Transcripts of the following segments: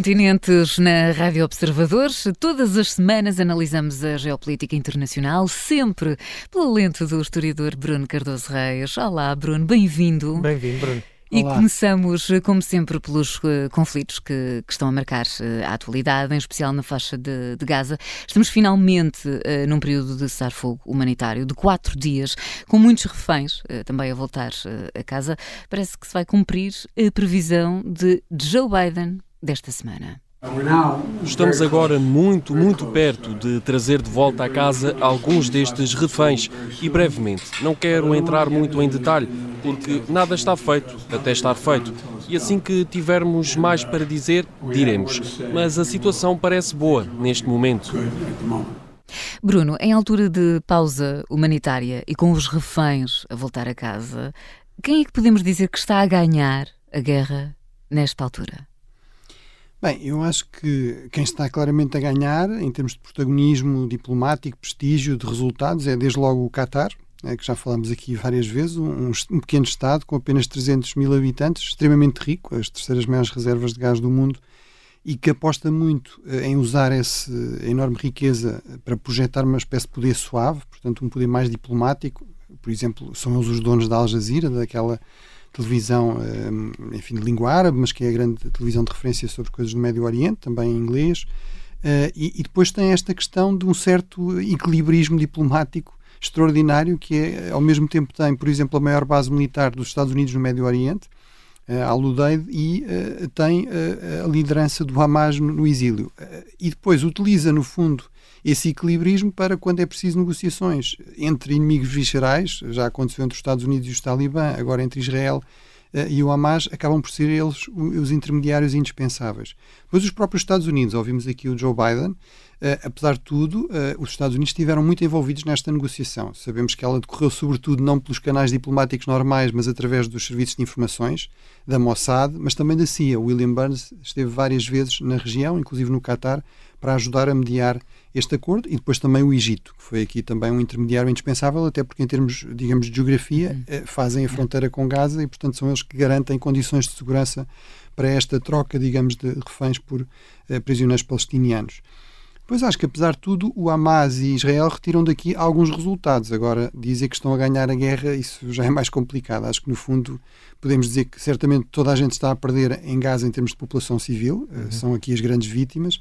Continentes na Rádio Observadores. Todas as semanas analisamos a geopolítica internacional, sempre pela lente do historiador Bruno Cardoso Reis. Olá, Bruno, bem-vindo. Bem-vindo, Bruno. E Olá. começamos, como sempre, pelos uh, conflitos que, que, estão a marcar uh, a atualidade, em especial na faixa de, de Gaza. Estamos finalmente uh, num período de cessar-fogo humanitário de quatro dias, com muitos reféns também a voltar a casa. Parece que se vai cumprir a previsão de Joe Biden desta semana. Estamos agora muito, muito perto de trazer de volta à casa alguns destes reféns e brevemente. Não quero entrar muito em detalhe, porque nada está feito até estar feito. E assim que tivermos mais para dizer, diremos. Mas a situação parece boa neste momento. Bruno, em altura de pausa humanitária e com os reféns a voltar a casa, quem é que podemos dizer que está a ganhar a guerra nesta altura? Bem, eu acho que quem está claramente a ganhar, em termos de protagonismo diplomático, prestígio, de resultados, é desde logo o Qatar, é, que já falámos aqui várias vezes, um, um, pequeno Estado com apenas 300 mil habitantes, extremamente rico, as terceiras maiores reservas de gás do mundo, e que aposta muito eh, em usar essa enorme riqueza para projetar uma espécie de poder suave, portanto, um poder mais diplomático. Por exemplo, são eles os donos da Al Jazeera, daquela televisão, eh, enfim, de língua árabe, mas que é a grande televisão de referência sobre coisas do Médio Oriente, também em inglês. Uh, e, e, depois tem esta questão de um certo equilibrismo diplomático extraordinário, que é, ao mesmo tempo tem, por exemplo, a maior base militar dos Estados Unidos no Médio Oriente, uh, Al-Udeid, e uh, tem uh, a liderança do Hamas no, exílio. e depois utiliza, no fundo, esse equilibrismo para quando é preciso negociações entre inimigos viscerais, já aconteceu entre os Estados Unidos e os Talibã, agora entre Israel e o Hamas, acabam por ser eles os intermediários indispensáveis. Depois os próprios Estados Unidos, ouvimos aqui o Joe Biden, apesar de tudo, uh, os Estados Unidos estiveram muito envolvidos nesta negociação. Sabemos que ela decorreu sobretudo não pelos canais diplomáticos normais, mas através dos serviços de informações, da Mossad, mas também da CIA. William Burns esteve várias vezes na região, inclusive no Catar, para ajudar a mediar este acordo e depois também o Egito, que foi aqui também um intermediário indispensável, até porque em termos, digamos, de geografia, uhum. eh, fazem a fronteira com Gaza e, portanto, são eles que garantem condições de segurança para esta troca, digamos, de reféns por eh, prisioneiros palestinianos. Pois acho que, apesar de tudo, o Hamas e Israel retiram daqui alguns resultados. Agora, dizer que estão a ganhar a guerra, isso já é mais complicado. Acho que, no fundo, podemos dizer que certamente toda a gente está a perder em Gaza em termos de população civil. Eh, uhum. São aqui as grandes vítimas.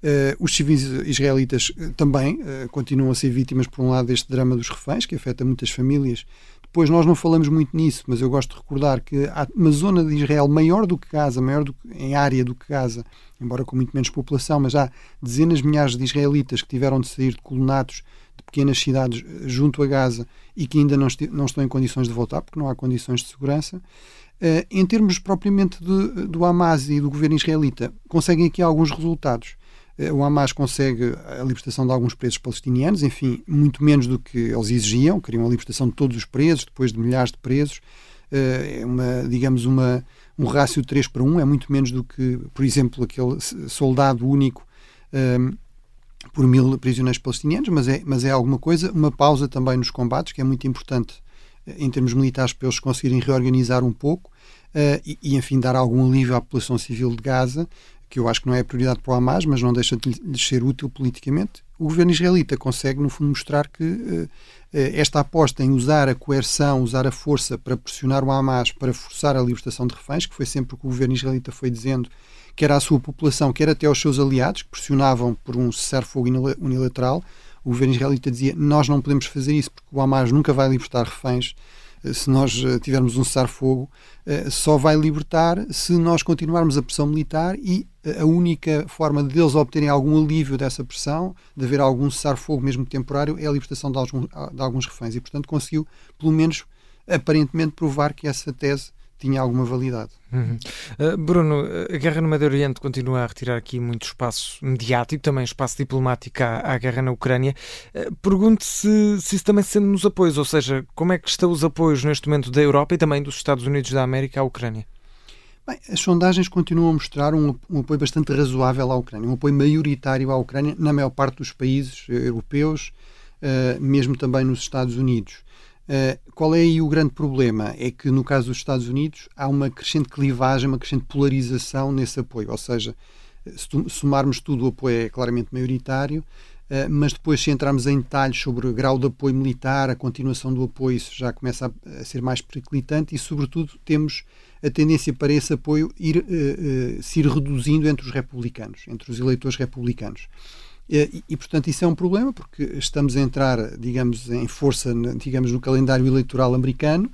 Uh, os civis israelitas uh, também uh, continuam a ser vítimas, por um lado, deste drama dos reféns, que afeta muitas famílias. Depois, nós não falamos muito nisso, mas eu gosto de recordar que há uma zona de Israel maior do que Gaza, maior do que, em área do que Gaza, embora com muito menos população, mas há dezenas de milhares de israelitas que tiveram de sair de colonatos de pequenas cidades junto a Gaza e que ainda não, não estão em condições de voltar, porque não há condições de segurança. em termos propriamente de, do Hamas e do governo israelita, conseguem aqui alguns resultados. Eh, o Hamas consegue a libertação de alguns presos palestinianos, enfim, muito menos do que eles exigiam, queriam a libertação de todos os presos, depois de milhares de presos. Eh, é uma, digamos, uma, um rácio de 3 para 1, é muito menos do que, por exemplo, aquele soldado único um, ehm, por mil prisioneiros palestinianos, mas é, mas é alguma coisa. Uma pausa também nos combates, que é muito importante eh, em termos militares para eles conseguirem reorganizar um pouco uh, e, e, enfim, dar algum alívio à população civil de Gaza que eu acho que não é prioridade para o Hamas, mas não deixa de ser útil politicamente, o governo israelita consegue, no fundo, mostrar que uh, esta aposta em usar a coerção, usar a força para pressionar o Hamas, para forçar a libertação de reféns, que foi sempre o que o governo israelita foi dizendo, quer à sua população, quer até aos seus aliados, que pressionavam por um cessar-fogo unilateral, o governo israelita dizia nós não podemos fazer isso porque o Hamas nunca vai libertar reféns eh, se nós eh, tivermos um cessar-fogo, eh, só vai libertar se nós continuarmos a pressão militar e a única forma de eles obterem algum alívio dessa pressão, de haver algum cessar-fogo, mesmo temporário, é a libertação de alguns, de alguns reféns. E, portanto, conseguiu, pelo menos, aparentemente, provar que essa tese tinha alguma validade. Uhum. Uh, Bruno, a guerra no Médio Oriente continua a retirar aqui muito espaço mediático, também espaço diplomático à, à guerra na Ucrânia. Uh, Pergunto se, se isso também se sente nos apoios, ou seja, como é que estão os apoios neste momento da Europa e também dos Estados Unidos da América à Ucrânia? Bem, as sondagens continuam a mostrar um, um, apoio bastante razoável à Ucrânia, um apoio maioritário à Ucrânia na maior parte dos países europeus, uh, mesmo também nos Estados Unidos. Uh, qual é aí o grande problema? É que no caso dos Estados Unidos há uma crescente clivagem, uma crescente polarização nesse apoio, ou seja, se somarmos tudo, o apoio é claramente maioritário. Uh, mas depois, se entrarmos em detalhes sobre o grau de apoio militar, a continuação do apoio, isso já começa a, ser mais periclitante e, sobretudo, temos a tendência para esse apoio ir, uh, se ir reduzindo entre os republicanos, entre os eleitores republicanos. E, e, portanto, isso é um problema porque estamos a entrar, digamos, em força, digamos, no calendário eleitoral americano.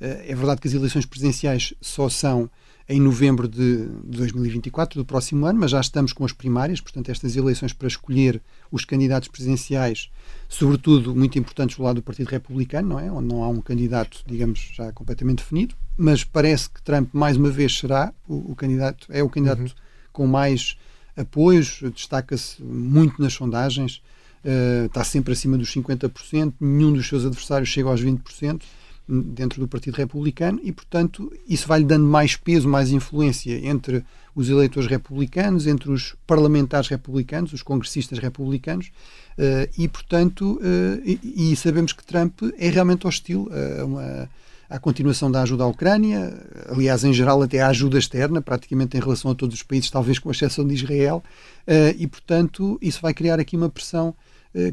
É verdade que as eleições presidenciais só são em novembro de 2024, do próximo ano, mas já estamos com as primárias, portanto, estas eleições para escolher os candidatos presidenciais, sobretudo muito importantes do lado do Partido Republicano, não é? Onde não há um candidato, digamos, já completamente definido, mas parece que Trump, mais uma vez, será o, o candidato, é o candidato uhum. com mais apoios, destaca-se muito nas sondagens, uh, está sempre acima dos 50%, nenhum dos seus adversários chega aos 20% dentro do Partido Republicano e, portanto, isso vai-lhe dando mais peso, mais influência entre os eleitores republicanos, entre os parlamentares republicanos, os congressistas republicanos, uh, e, portanto, uh, e, e, sabemos que Trump é realmente hostil a uma à continuação da ajuda à Ucrânia, aliás, em geral, até à ajuda externa, praticamente em relação a todos os países, talvez com exceção de Israel, uh, e, portanto, isso vai criar aqui uma pressão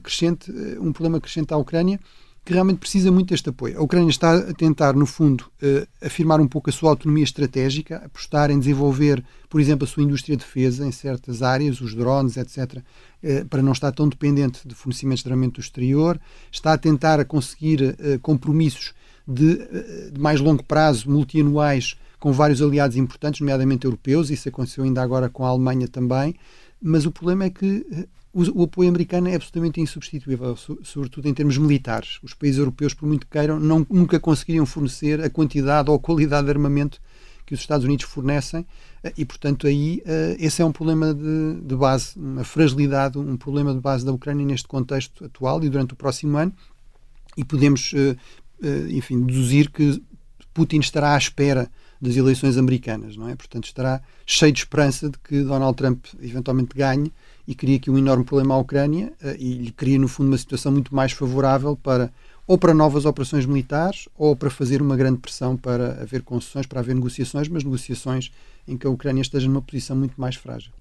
crescente, um problema crescente à Ucrânia, que realmente precisa muito deste apoio. A Ucrânia está a tentar, no fundo, afirmar um pouco a sua autonomia estratégica, apostar em desenvolver, por exemplo, a sua indústria de defesa em certas áreas, os drones, etc., eh, para não estar tão dependente de fornecimentos de armamento do exterior. Está a tentar conseguir compromissos de, de, mais longo prazo, multianuais, com vários aliados importantes, nomeadamente europeus. Isso aconteceu ainda agora com a Alemanha também. Mas o problema é que o, o, apoio americano é absolutamente insubstituível, sobretudo em termos militares. Os países europeus, por muito que queiram, não, nunca conseguiriam fornecer a quantidade ou a qualidade de armamento que os Estados Unidos fornecem eh, e, portanto, aí eh, esse é um problema de, de, base, uma fragilidade, um problema de base da Ucrânia neste contexto atual e durante o próximo ano. E podemos, eh, enfim, deduzir que Putin estará à espera das eleições americanas, não é? Portanto, estará cheio de esperança de que Donald Trump eventualmente ganhe e cria aqui um enorme problema à Ucrânia uh, e lhe cria, no fundo, uma situação muito mais favorável para ou para novas operações militares ou para fazer uma grande pressão para haver concessões, para haver negociações, mas negociações em que a Ucrânia esteja numa posição muito mais frágil.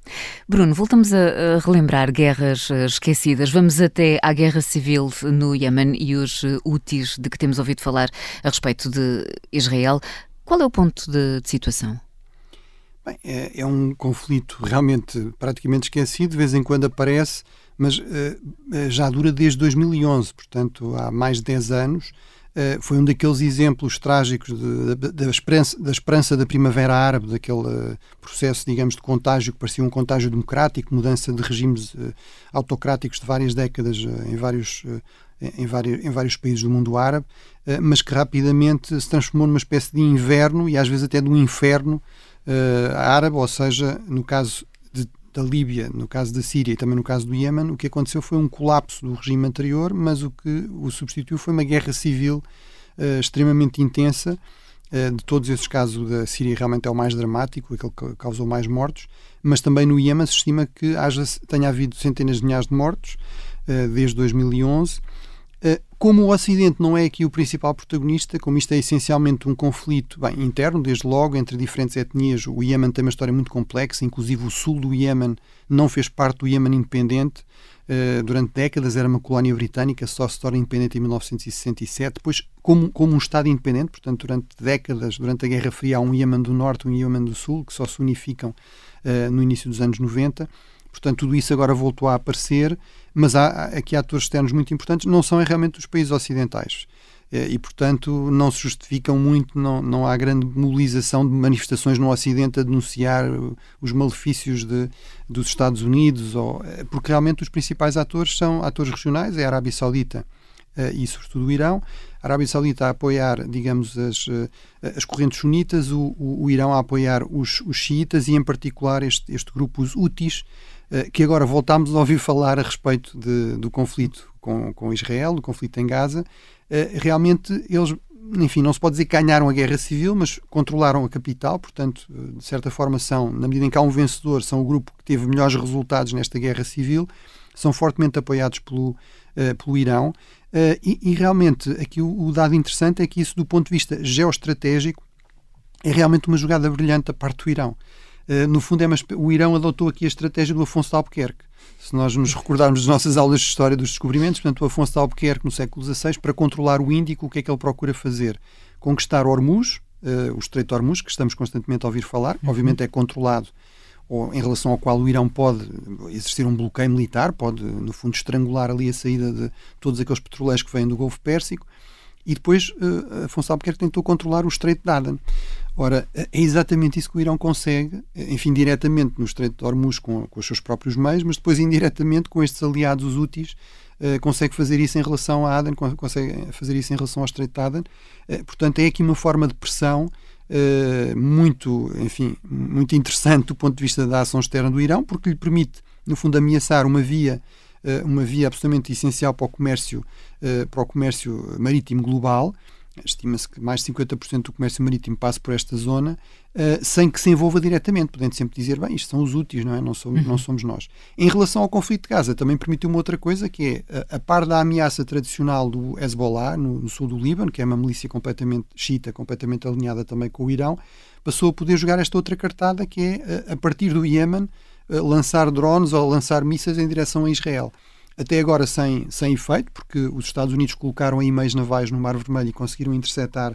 Bruno, voltamos a, relembrar guerras eh, esquecidas. Vamos até à guerra civil no Iémen e os eh, úteis de que temos ouvido falar a respeito de Israel. Qual é o ponto de, de situação? Bem, é, é, um conflito realmente praticamente esquecido, de vez em quando aparece, mas uh, já dura desde 2011, portanto há mais de 10 anos. Uh, foi um daqueles exemplos trágicos de, de, da, esperança, da esperança da primavera árabe, daquele uh, processo, digamos, de contágio que parecia um contágio democrático, mudança de regimes autocráticos de várias décadas em vários em vários, em vários países do mundo árabe, mas que rapidamente se transformou numa espécie de inverno e às vezes até de um inferno uh, árabe, ou seja, no caso da Líbia, no caso da Síria e também no caso do Iémen, o que aconteceu foi um colapso do regime anterior, mas o que o substituiu foi uma guerra civil uh, extremamente intensa. Uh, de todos esses casos, da Síria realmente é o mais dramático, aquele que causou mais mortos, mas também no Iémen se estima que haja, tenha havido centenas de milhares de mortos desde 2011 eh, como o Ocidente não é aqui o principal protagonista, como isto é essencialmente um conflito bem, interno, desde logo, entre diferentes etnias, o Iémen tem uma história muito complexa, inclusive o sul do Iémen não fez parte do Iémen independente. Uh, durante décadas era uma colónia britânica, só se torna independente em 1967. Depois, como, como um Estado independente, portanto, durante décadas, durante a Guerra Fria, há um Iémen do Norte e um Iémen do Sul, que só se unificam uh, no início dos anos 90. Portanto, tudo isso agora voltou a aparecer, mas há aqui atores externos muito importantes, não são realmente os países ocidentais. Eh, e, portanto, não se justificam muito, não, não há grande mobilização de manifestações no Ocidente a denunciar os malefícios de, dos Estados Unidos, ou, eh, porque realmente os principais atores são atores regionais, é a Arábia Saudita eh, e, sobretudo, o Irão. A Arábia Saudita a apoiar, digamos, as, as correntes sunitas, o, o, o Irão a apoiar os, os xiitas e, em particular, este, este grupo, os Houthis, eh, que agora voltámos a ouvir falar a respeito de, do conflito com, com Israel, do conflito em Gaza. Eh, realmente, eles, enfim, não se pode dizer que ganharam a guerra civil, mas controlaram a capital, portanto, eh, de certa forma, são, na medida em que há um vencedor, são o grupo que teve melhores resultados nesta guerra civil, são fortemente apoiados pelo, pelo Irão. E, e, realmente, aqui o, o dado interessante é que isso, do ponto de vista geoestratégico, é realmente uma jogada brilhante da parte do Irão. No fundo, é uma, o Irão adotou aqui a estratégia do Afonso de Albuquerque. Se nós nos recordarmos das nossas aulas de história dos descobrimentos, portanto, o Afonso de Albuquerque, no século XVI, para controlar o Índico, o que é que ele procura fazer? Conquistar Hormuz, uh, o Estreito de Hormuz, que estamos constantemente a ouvir falar, uhum. obviamente é controlado ou em relação ao qual o Irão pode existir um bloqueio militar, pode, no fundo, estrangular ali a saída de todos aqueles petroleiros que vêm do Golfo Pérsico, e depois uh, Afonso Albuquerque tentou controlar o Estreito de Aden. Ora, é exatamente isso que o Irão consegue, enfim, diretamente no Estreito de Hormuz com, com os seus próprios meios, mas depois indiretamente com estes aliados úteis Uh, consegue fazer isso em relação a Aden, consegue fazer isso em relação ao Estreito de Aden. Uh, portanto, é aqui uma forma de pressão uh, muito, enfim, muito interessante do ponto de vista da ação externa do Irão, porque lhe permite, no fundo, ameaçar uma via eh, uma via absolutamente essencial para o comércio, eh, para o comércio marítimo global. Estima-se que mais de 50% do comércio marítimo passa por esta zona, uh, sem que se envolva diretamente, podendo sempre dizer, bem, isto são os úteis, não é? Não somos, uhum. não somos nós. Em relação ao conflito de Gaza, também permitiu uma outra coisa, que é, a, a par da ameaça tradicional do Hezbollah, no, no, sul do Líbano, que é uma milícia completamente xiita, completamente alinhada também com o Irão, passou a poder jogar esta outra cartada, que é, a, a partir do Iémen, lançar drones ou lançar mísseis em direção a Israel. Até agora sem, sem efeito, porque os Estados Unidos colocaram aí meios navais no Mar Vermelho e conseguiram interceptar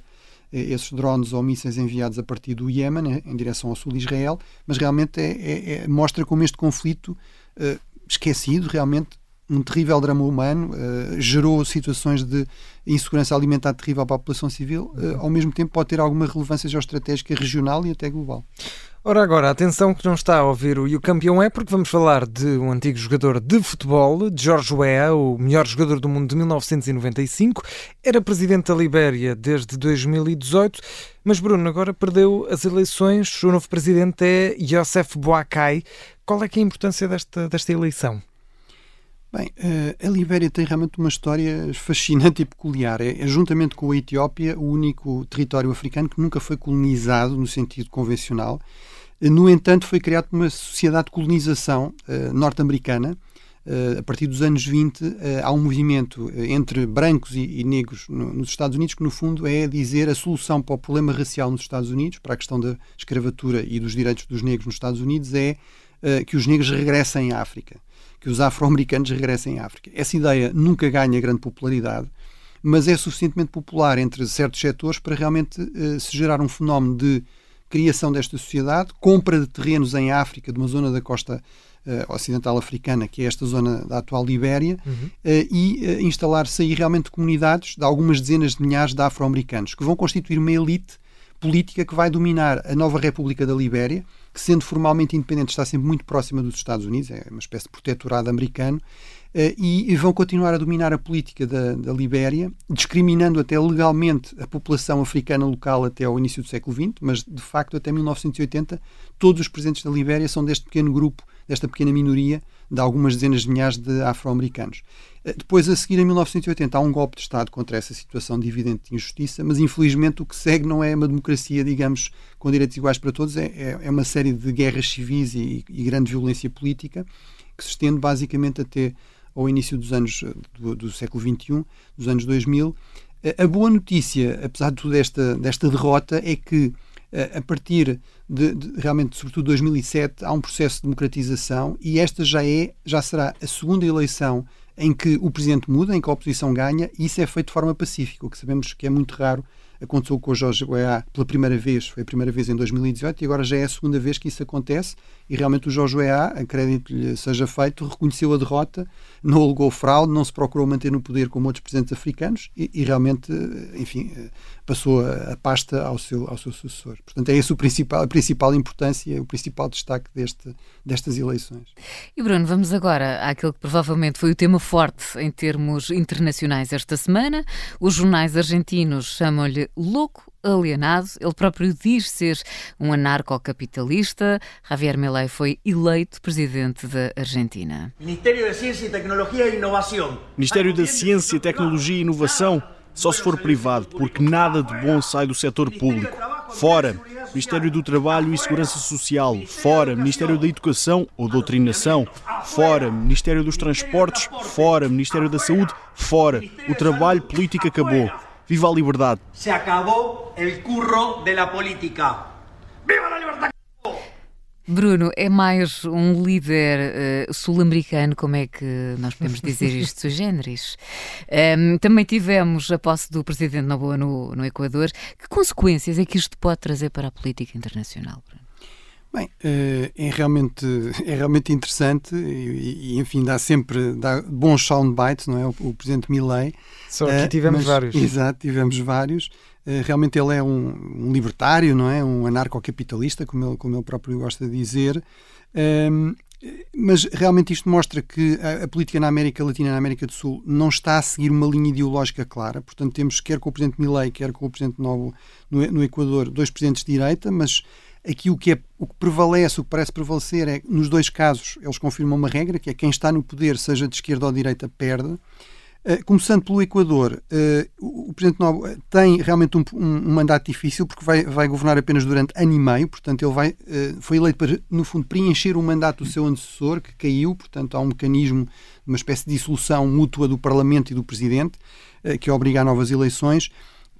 eh, esses drones ou mísseis enviados a partir do Iémen, eh, em direção ao sul de Israel, mas realmente é, é, é, mostra como este conflito eh, esquecido, realmente um terrível drama humano, uh, gerou situações de insegurança alimentar terrível para a população civil, uh, ao mesmo tempo pode ter alguma relevância geoestratégica regional e até global. Ora agora, atenção que não está a ouvir o E o Campeão é, porque vamos falar de um antigo jogador de futebol, de George Weah, o melhor jogador do mundo de 1995. Era presidente da Libéria desde 2018, mas Bruno agora perdeu as eleições. O novo presidente é Youssef Boakai. Qual é, é a importância desta, desta eleição? Bem, eh, a Libéria tem realmente uma história fascinante e peculiar. É, é, juntamente com a Etiópia, o único território africano que nunca foi colonizado no sentido convencional. Eh, no entanto, foi criado uma sociedade de colonização uh, norte-americana. Uh, a partir dos anos 20, uh, há um movimento entre brancos e, e negros no, nos Estados Unidos que, no fundo, é dizer a solução para o problema racial nos Estados Unidos, para a questão da escravatura e dos direitos dos negros nos Estados Unidos, é que os negros regressem à África que os afro-americanos regressem à África. Essa ideia nunca ganha grande popularidade, mas é suficientemente popular entre certos setores para realmente uh, se gerar um fenómeno de criação desta sociedade, compra de terrenos em África, de uma zona da costa uh, ocidental africana, que é esta zona da atual Libéria, uhum. uh, e instalar-se aí realmente comunidades de algumas dezenas de milhares de afro-americanos, que vão constituir uma elite política que vai dominar a nova República da Libéria, que, sendo formalmente independente, está sempre muito próxima dos Estados Unidos, é uma espécie de protetorado americano, eh, e vão continuar a dominar a política da, da Libéria, discriminando até legalmente a população africana local até ao início do século XX, mas de facto até 1980 todos os presidentes da Libéria são deste pequeno grupo, desta pequena minoria de algumas dezenas de milhares de afro-americanos. Eh, depois, a seguir, em 1980, há um golpe de Estado contra essa situação de evidente injustiça, mas infelizmente o que segue não é uma democracia, digamos, com direitos iguais para todos, é, é, é uma série de guerras civis e, e, grande violência política que se estende basicamente até ao início dos anos eh, do, do século XXI, dos anos 2000. Eh, a boa notícia, apesar de toda esta, desta derrota, é que a partir de, de, realmente, sobretudo 2007, há um processo de democratização e esta já é, já será a segunda eleição em que o presidente muda, em que a oposição ganha, e isso é feito de forma pacífica, o que sabemos que é muito raro. Aconteceu com o Jorge Weah pela primeira vez, foi a primeira vez em 2018 e agora já é a segunda vez que isso acontece e realmente o Jorge Weah, a crédito lhe seja feito, reconheceu a derrota, não alegou fraude, não se procurou manter no poder como outros presidentes africanos e, e realmente, enfim, passou a, a, pasta ao seu, ao seu sucessor. Portanto, é esse o principal, a principal importância, o principal destaque deste, destas eleições. E Bruno, vamos agora àquilo que provavelmente foi o tema forte em termos internacionais esta semana. Os jornais argentinos chamam-lhe louco alienado. Ele próprio diz ser um anarcocapitalista. Javier Milei foi eleito presidente da Argentina. Ministério da Ciência, Tecnologia e Inovação. Ministério da Ciência, Tecnologia e Inovação só se for privado, porque nada de bom sai do setor público. Fora, Ministério do Trabalho e Segurança Social. Fora, Ministério da Educação ou Doutrinação. Fora, Ministério dos Transportes. Fora, Ministério da Saúde. Fora, o trabalho político acabou. Viva a liberdade! Se acabou o curro da política. Viva a liberdade! Bruno, é mais um líder uh, sul-americano, como é que nós podemos dizer isto, sui generis? Um, também tivemos a posse do presidente Noboa no, no Equador. Que consequências é que isto pode trazer para a política internacional, Bruno? Bem, eh, é realmente, é realmente interessante e, e enfim, dá sempre dá bons soundbites, não é? O, o presidente Milley. Só que tivemos mas, vários. Exato, tivemos vários. Eh, realmente ele é um, um, libertário, não é? Um anarcocapitalista, como ele, como ele próprio gosta de dizer. Um, ehm, mas realmente isto mostra que a, a, política na América Latina e na América do Sul não está a seguir uma linha ideológica clara. Portanto, temos, quer com o presidente Milei, quer com o presidente Novo no, no Equador, dois presidentes de direita, mas aqui o que, é, o que prevalece, o que parece prevalecer é, nos dois casos, eles confirmam uma regra, que é quem está no poder, seja de esquerda ou de direita, perde. Uh, começando pelo Equador, uh, o, Presidente Novo tem realmente um, um, mandato difícil porque vai, vai governar apenas durante ano e meio, portanto ele vai, foi eleito para, no fundo, preencher o mandato do seu antecessor, que caiu, portanto há um mecanismo, uma espécie de dissolução mútua do Parlamento e do Presidente, que obriga a novas eleições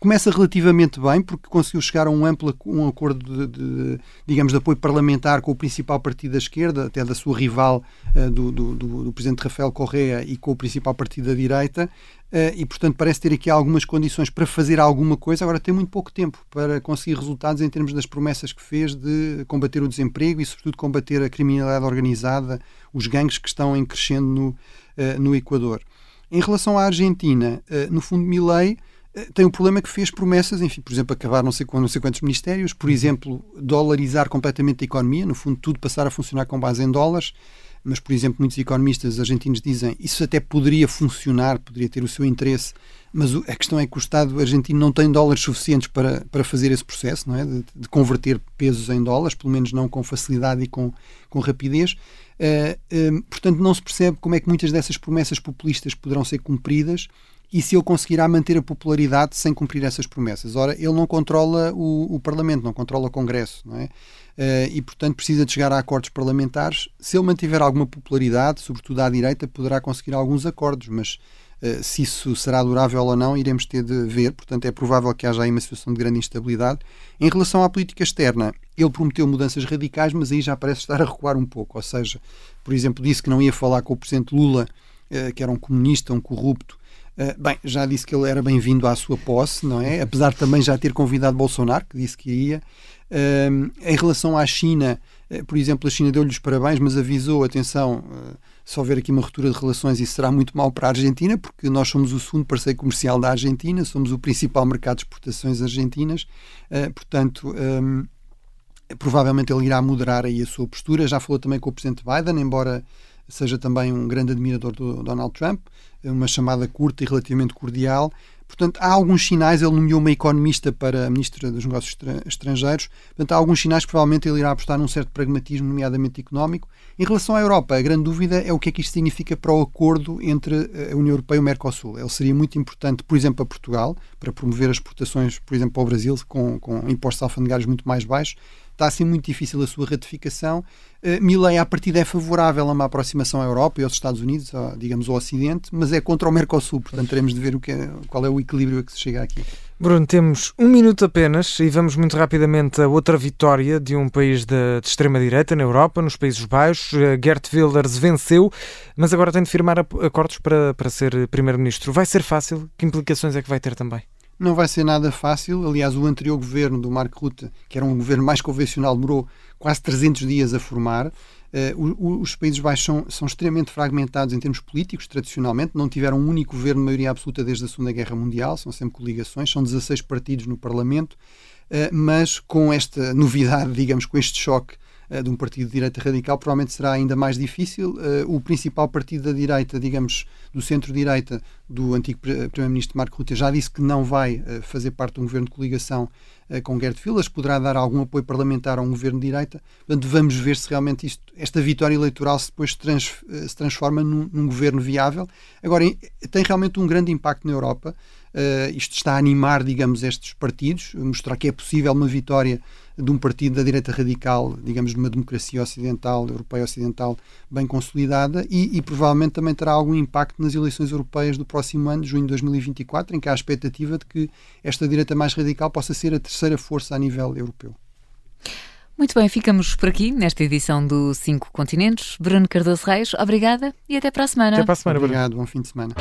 começa relativamente bem, porque conseguiu chegar a um amplo um acordo de, de, digamos, de apoio parlamentar com o principal partido da esquerda, até da sua rival uh, do, do, do, presidente Rafael Correa e com o principal partido da direita, uh, e portanto parece ter aqui algumas condições para fazer alguma coisa. Agora tem muito pouco tempo para conseguir resultados em termos das promessas que fez de combater o desemprego e, sobretudo, combater a criminalidade organizada, os gangues que estão em crescendo no, uh, no Equador. Em relação à Argentina, no fundo, Milei tem o problema que fez promessas, enfim, por exemplo, acabar não sei, com não sei quantos ministérios, por uhum. exemplo, dolarizar completamente a economia, no fundo, tudo passar a funcionar com base em dólares. Mas, por exemplo, muitos economistas argentinos dizem isso até poderia funcionar, poderia ter o seu interesse, mas a questão é que o Estado argentino não tem dólares suficientes para, para fazer esse processo, não é? De, de converter pesos em dólares, pelo menos não com facilidade e com, com rapidez. Uh, uh, portanto, não se percebe como é que muitas dessas promessas populistas poderão ser cumpridas e se ele conseguirá manter a popularidade sem cumprir essas promessas. Ora, ele não controla o, o Parlamento, não controla o Congresso, não é? Uh, e, portanto, precisa de chegar a acordos parlamentares. Se ele mantiver alguma popularidade, sobretudo à direita, poderá conseguir alguns acordos, mas uh, se isso será durável ou não, iremos ter de ver. Portanto, é provável que haja aí uma situação de grande instabilidade. Em relação à política externa, ele prometeu mudanças radicais, mas aí já parece estar a recuar um pouco. Ou seja, por exemplo, disse que não ia falar com o presidente Lula, uh, que era um comunista, um corrupto, bem, já disse que ele era bem-vindo à sua posse, não é? Apesar de também já ter convidado Bolsonaro, que disse que iria. Uh, em relação à China, uh, por exemplo, a China deu-lhe os parabéns, mas avisou, atenção, se houver aqui uma ruptura de relações, isso será muito mal para a Argentina, porque nós somos o segundo parceiro comercial da Argentina, somos o principal mercado de exportações argentinas, portanto. Um, provavelmente ele irá moderar aí a sua postura. Já falou também com o presidente Biden, embora seja também um grande admirador do Donald Trump, uma chamada curta e relativamente cordial. Portanto, há alguns sinais, ele nomeou uma economista para a Ministra dos Negócios Estrangeiros, portanto, há alguns sinais que provavelmente ele irá apostar num certo pragmatismo, nomeadamente económico. Em relação à Europa, a grande dúvida é o que é que isto significa para o acordo entre a União Europeia e o Mercosul. Ele seria muito importante, por exemplo, a Portugal, para promover as exportações, por exemplo, ao Brasil, com, com impostos alfandegários muito mais baixos, está a ser muito difícil a sua ratificação. Uh, Milley, à partida, é favorável a uma aproximação à Europa e aos Estados Unidos, digamos, ao Ocidente, mas é contra o Mercosul, portanto teremos de ver o que é, qual é o equilíbrio a que se chega aqui. Bruno, temos um minuto apenas e vamos muito rapidamente a outra vitória de um país de, de extrema-direita na Europa, nos Países Baixos. Uh, Gert Wilders venceu, mas agora tem de firmar acordos para, para ser Primeiro-Ministro. Vai ser fácil? Que implicações é que vai ter também? Não vai ser nada fácil. Aliás, o anterior governo do Marco Rutte, que era um governo mais convencional, demorou quase 300 dias a formar. Uh, os Países Baixos são, são, extremamente fragmentados em termos políticos, tradicionalmente. Não tiveram um único governo de maioria absoluta desde a Segunda Guerra Mundial. São sempre coligações. São 16 partidos no Parlamento. Uh, mas com esta novidade, digamos, com este choque de um partido de direita radical, provavelmente será ainda mais difícil. o principal partido da direita, digamos, do centro-direita, do antigo Primeiro-Ministro Marco Rutte, já disse que não vai uh, fazer parte de um governo de coligação uh, com Gerd Wilders, poderá dar algum apoio parlamentar a um governo de direita. Portanto, vamos ver se realmente isto, esta vitória eleitoral se depois trans, uh, se transforma num, num, governo viável. Agora, tem realmente um grande impacto na Europa. isto está a animar, digamos, estes partidos, mostrar que é possível uma vitória de um partido da direita radical, digamos, de uma democracia ocidental, europeia ocidental, bem consolidada e, e, provavelmente também terá algum impacto nas eleições europeias do próximo ano, junho de 2024, em que há a expectativa de que esta direita mais radical possa ser a terceira força a nível europeu. Muito bem, ficamos por aqui nesta edição do Cinco Continentes. Bruno Cardoso Reis, obrigada e até para a semana. Até para a semana, Obrigado, bom fim de semana.